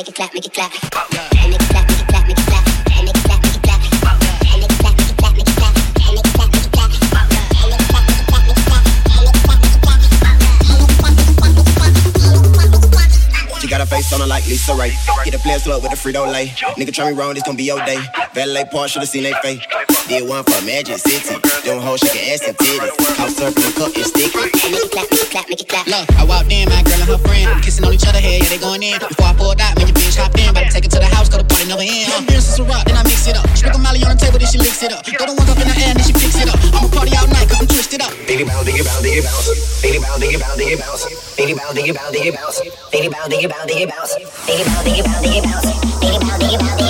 make it clap, make it clap. Frito Lay. Nigga try me wrong, this gon' be your day. Valet part, should've seen they face. Did one for Magic City. Them hoes shaking ass and titties. House surfing, cup and stick. Make it clap, make it clap, make it clap. Look, I walked in, my girl and her friend. Kissing on each other, head. yeah, they going in. Before I pulled out, make your bitch hop in. About to take it to the house, go the party never end. Her beer is a rock, then I mix it up. Sprinkle Molly on the table, then she licks it up. Throw the ones up in the air, then she picks it up. I'ma party all night, come I'm twisted up. Baby about, baby about, baby about. baby about, think about. Biggie bounce, biggie bounce, biggie bounce. Biggie bounce, biggie bounce, biggie bounce. Biggie bow, biggie bow, biggie bounce. Biggie bow, biggie bow, biggie bounce.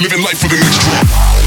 together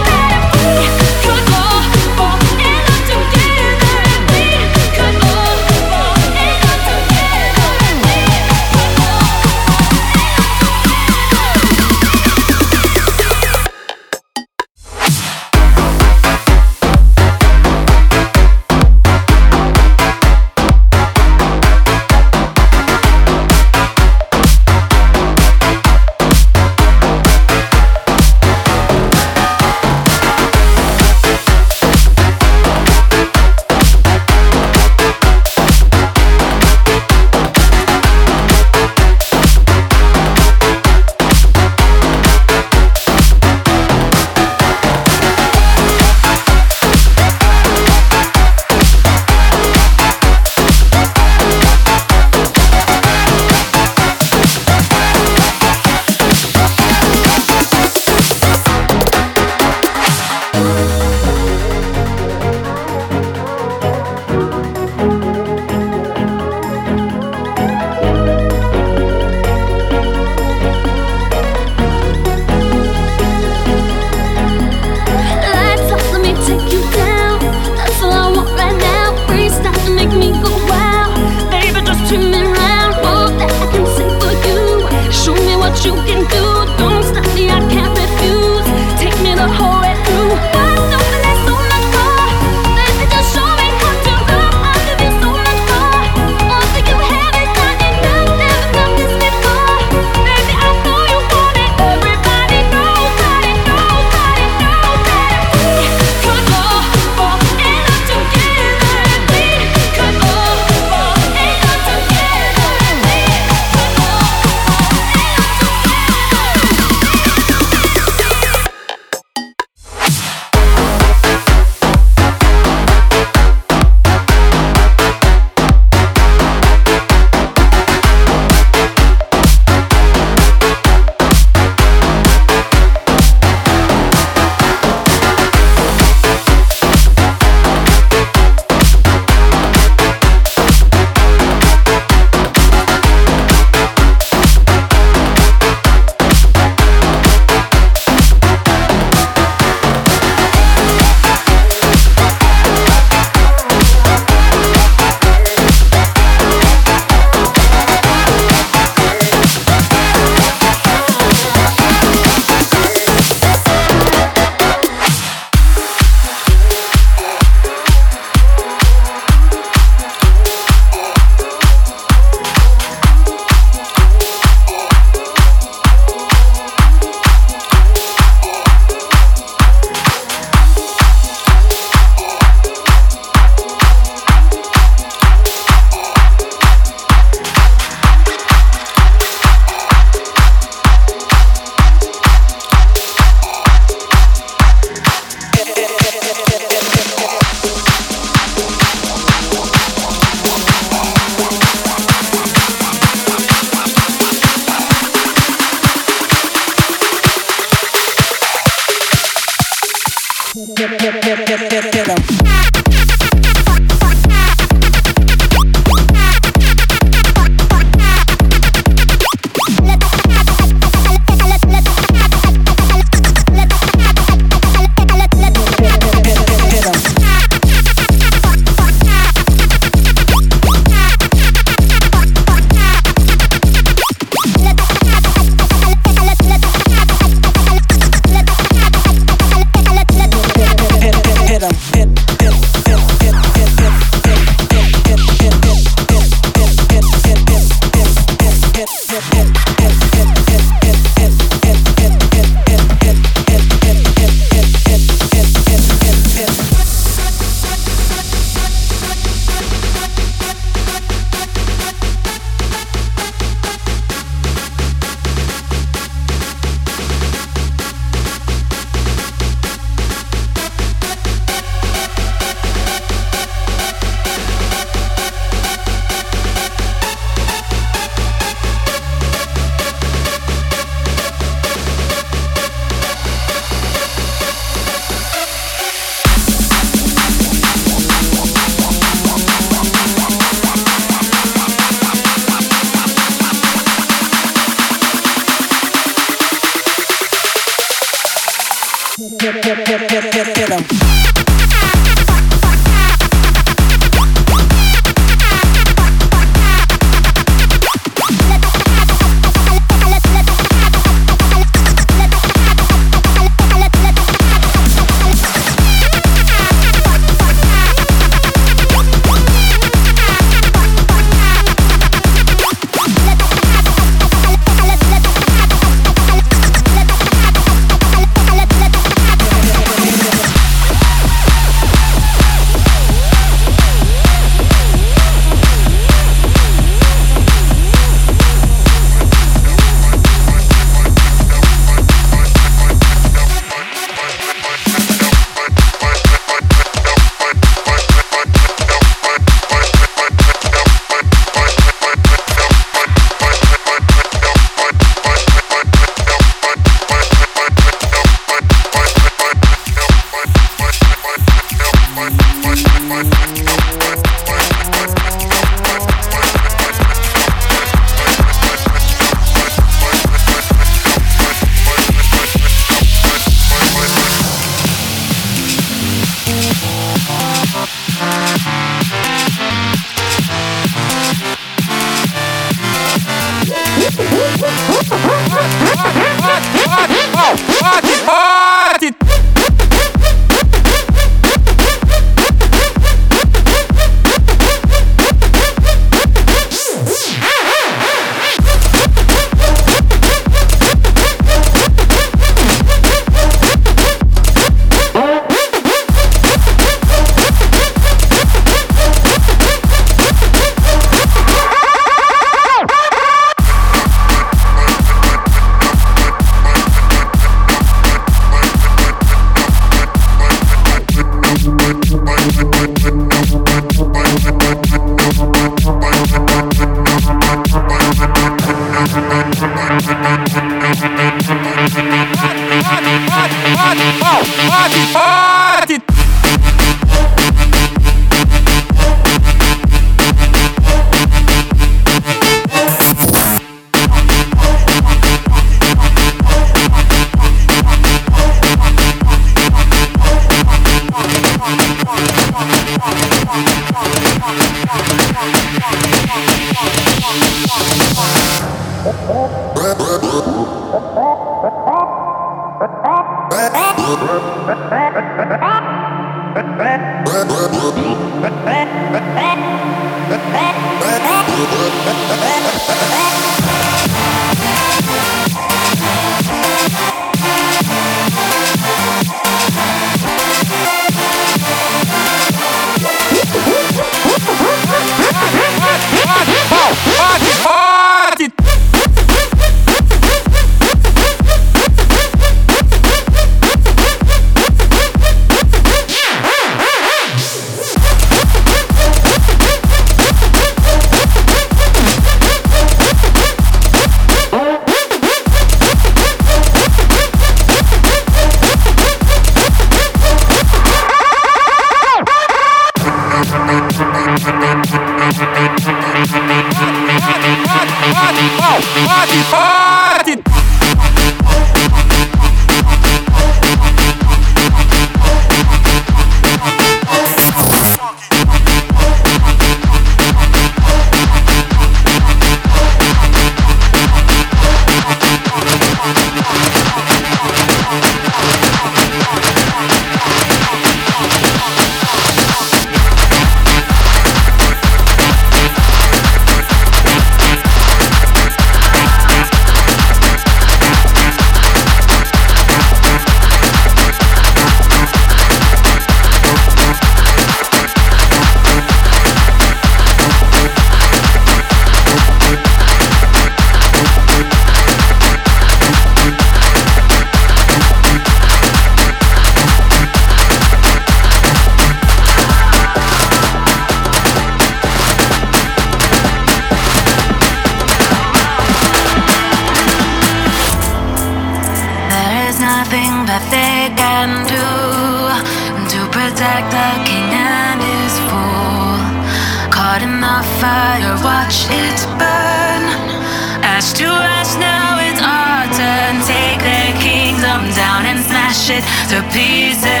smash to pieces.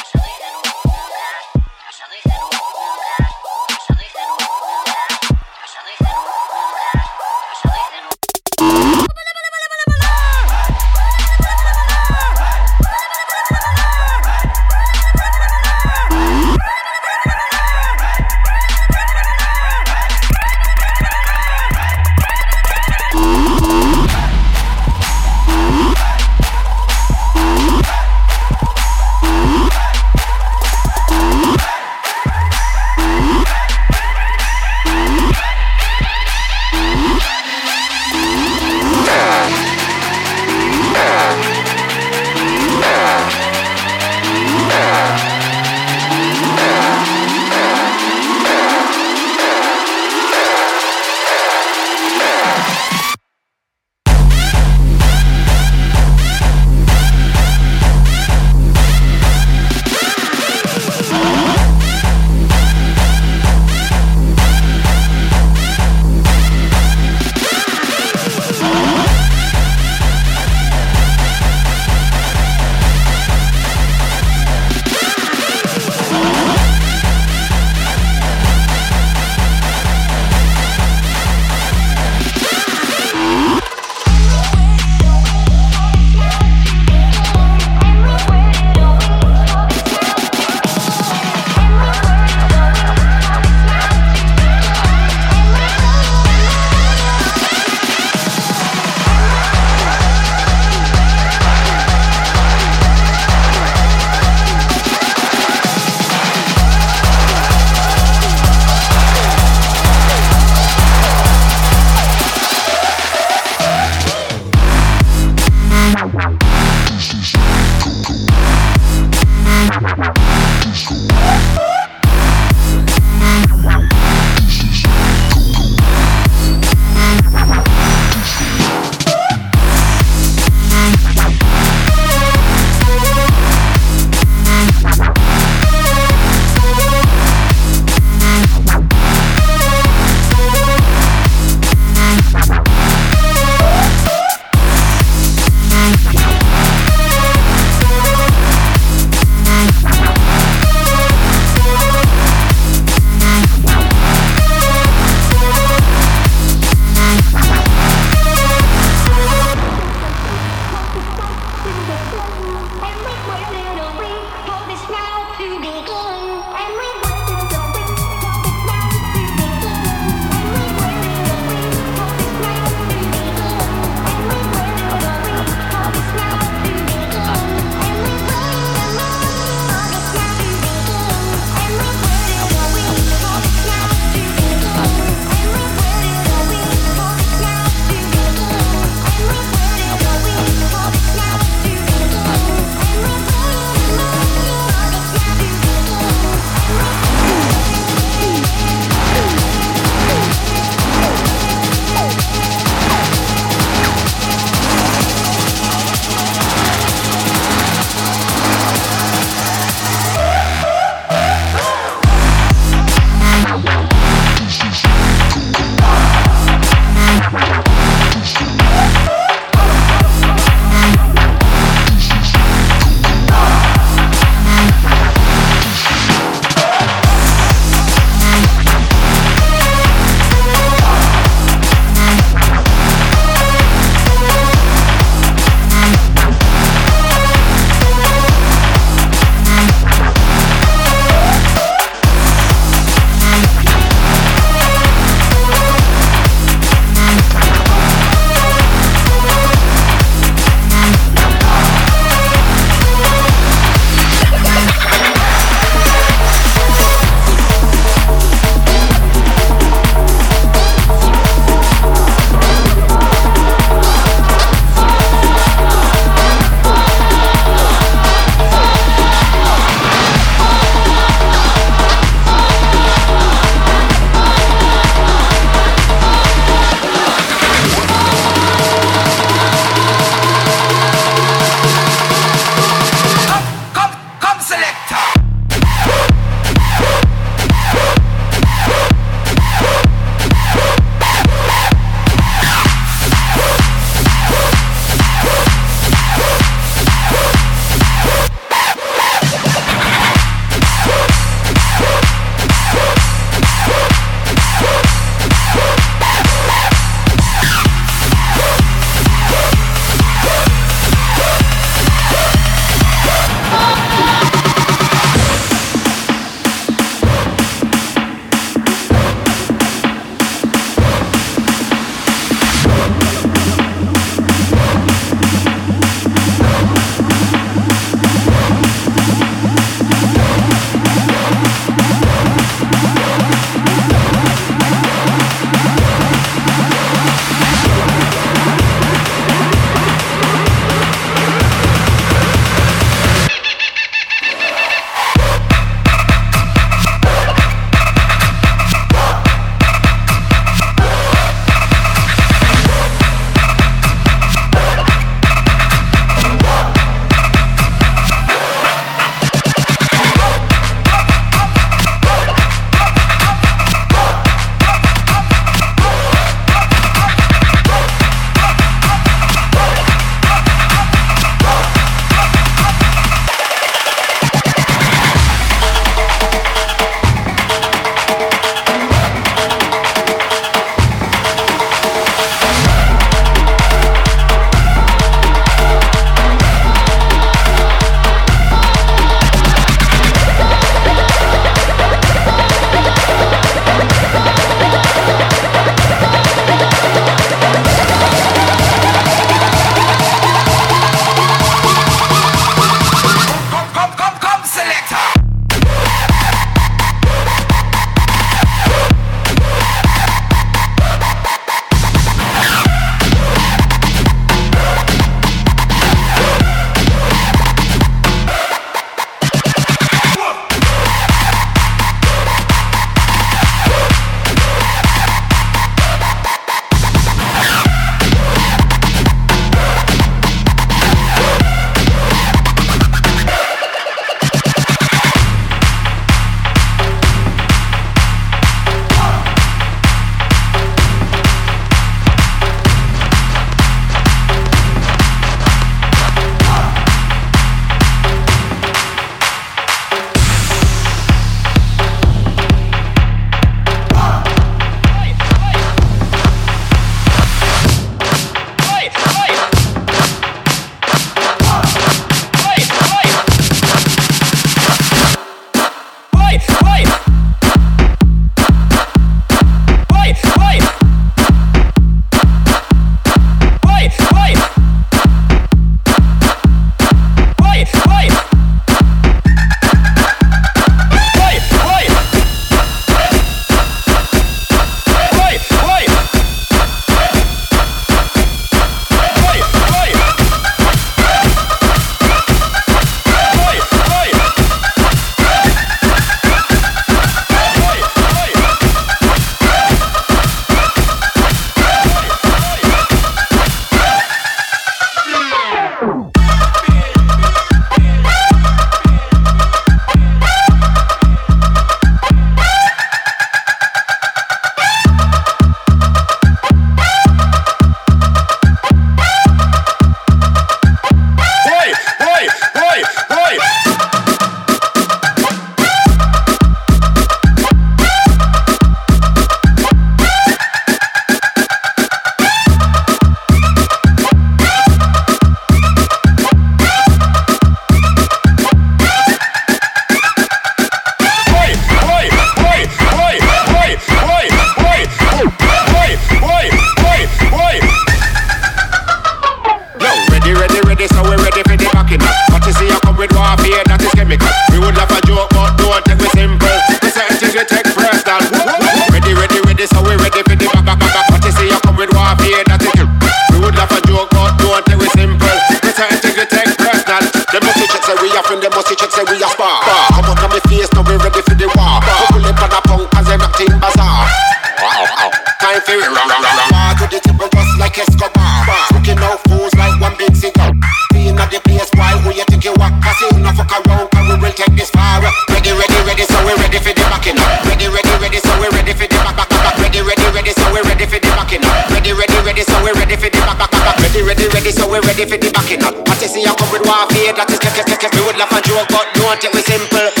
ready, ready, so we're ready for the backing up. Party see I come with one fear that is kick, kick, kick. We would laugh and joke, but don't take me simple.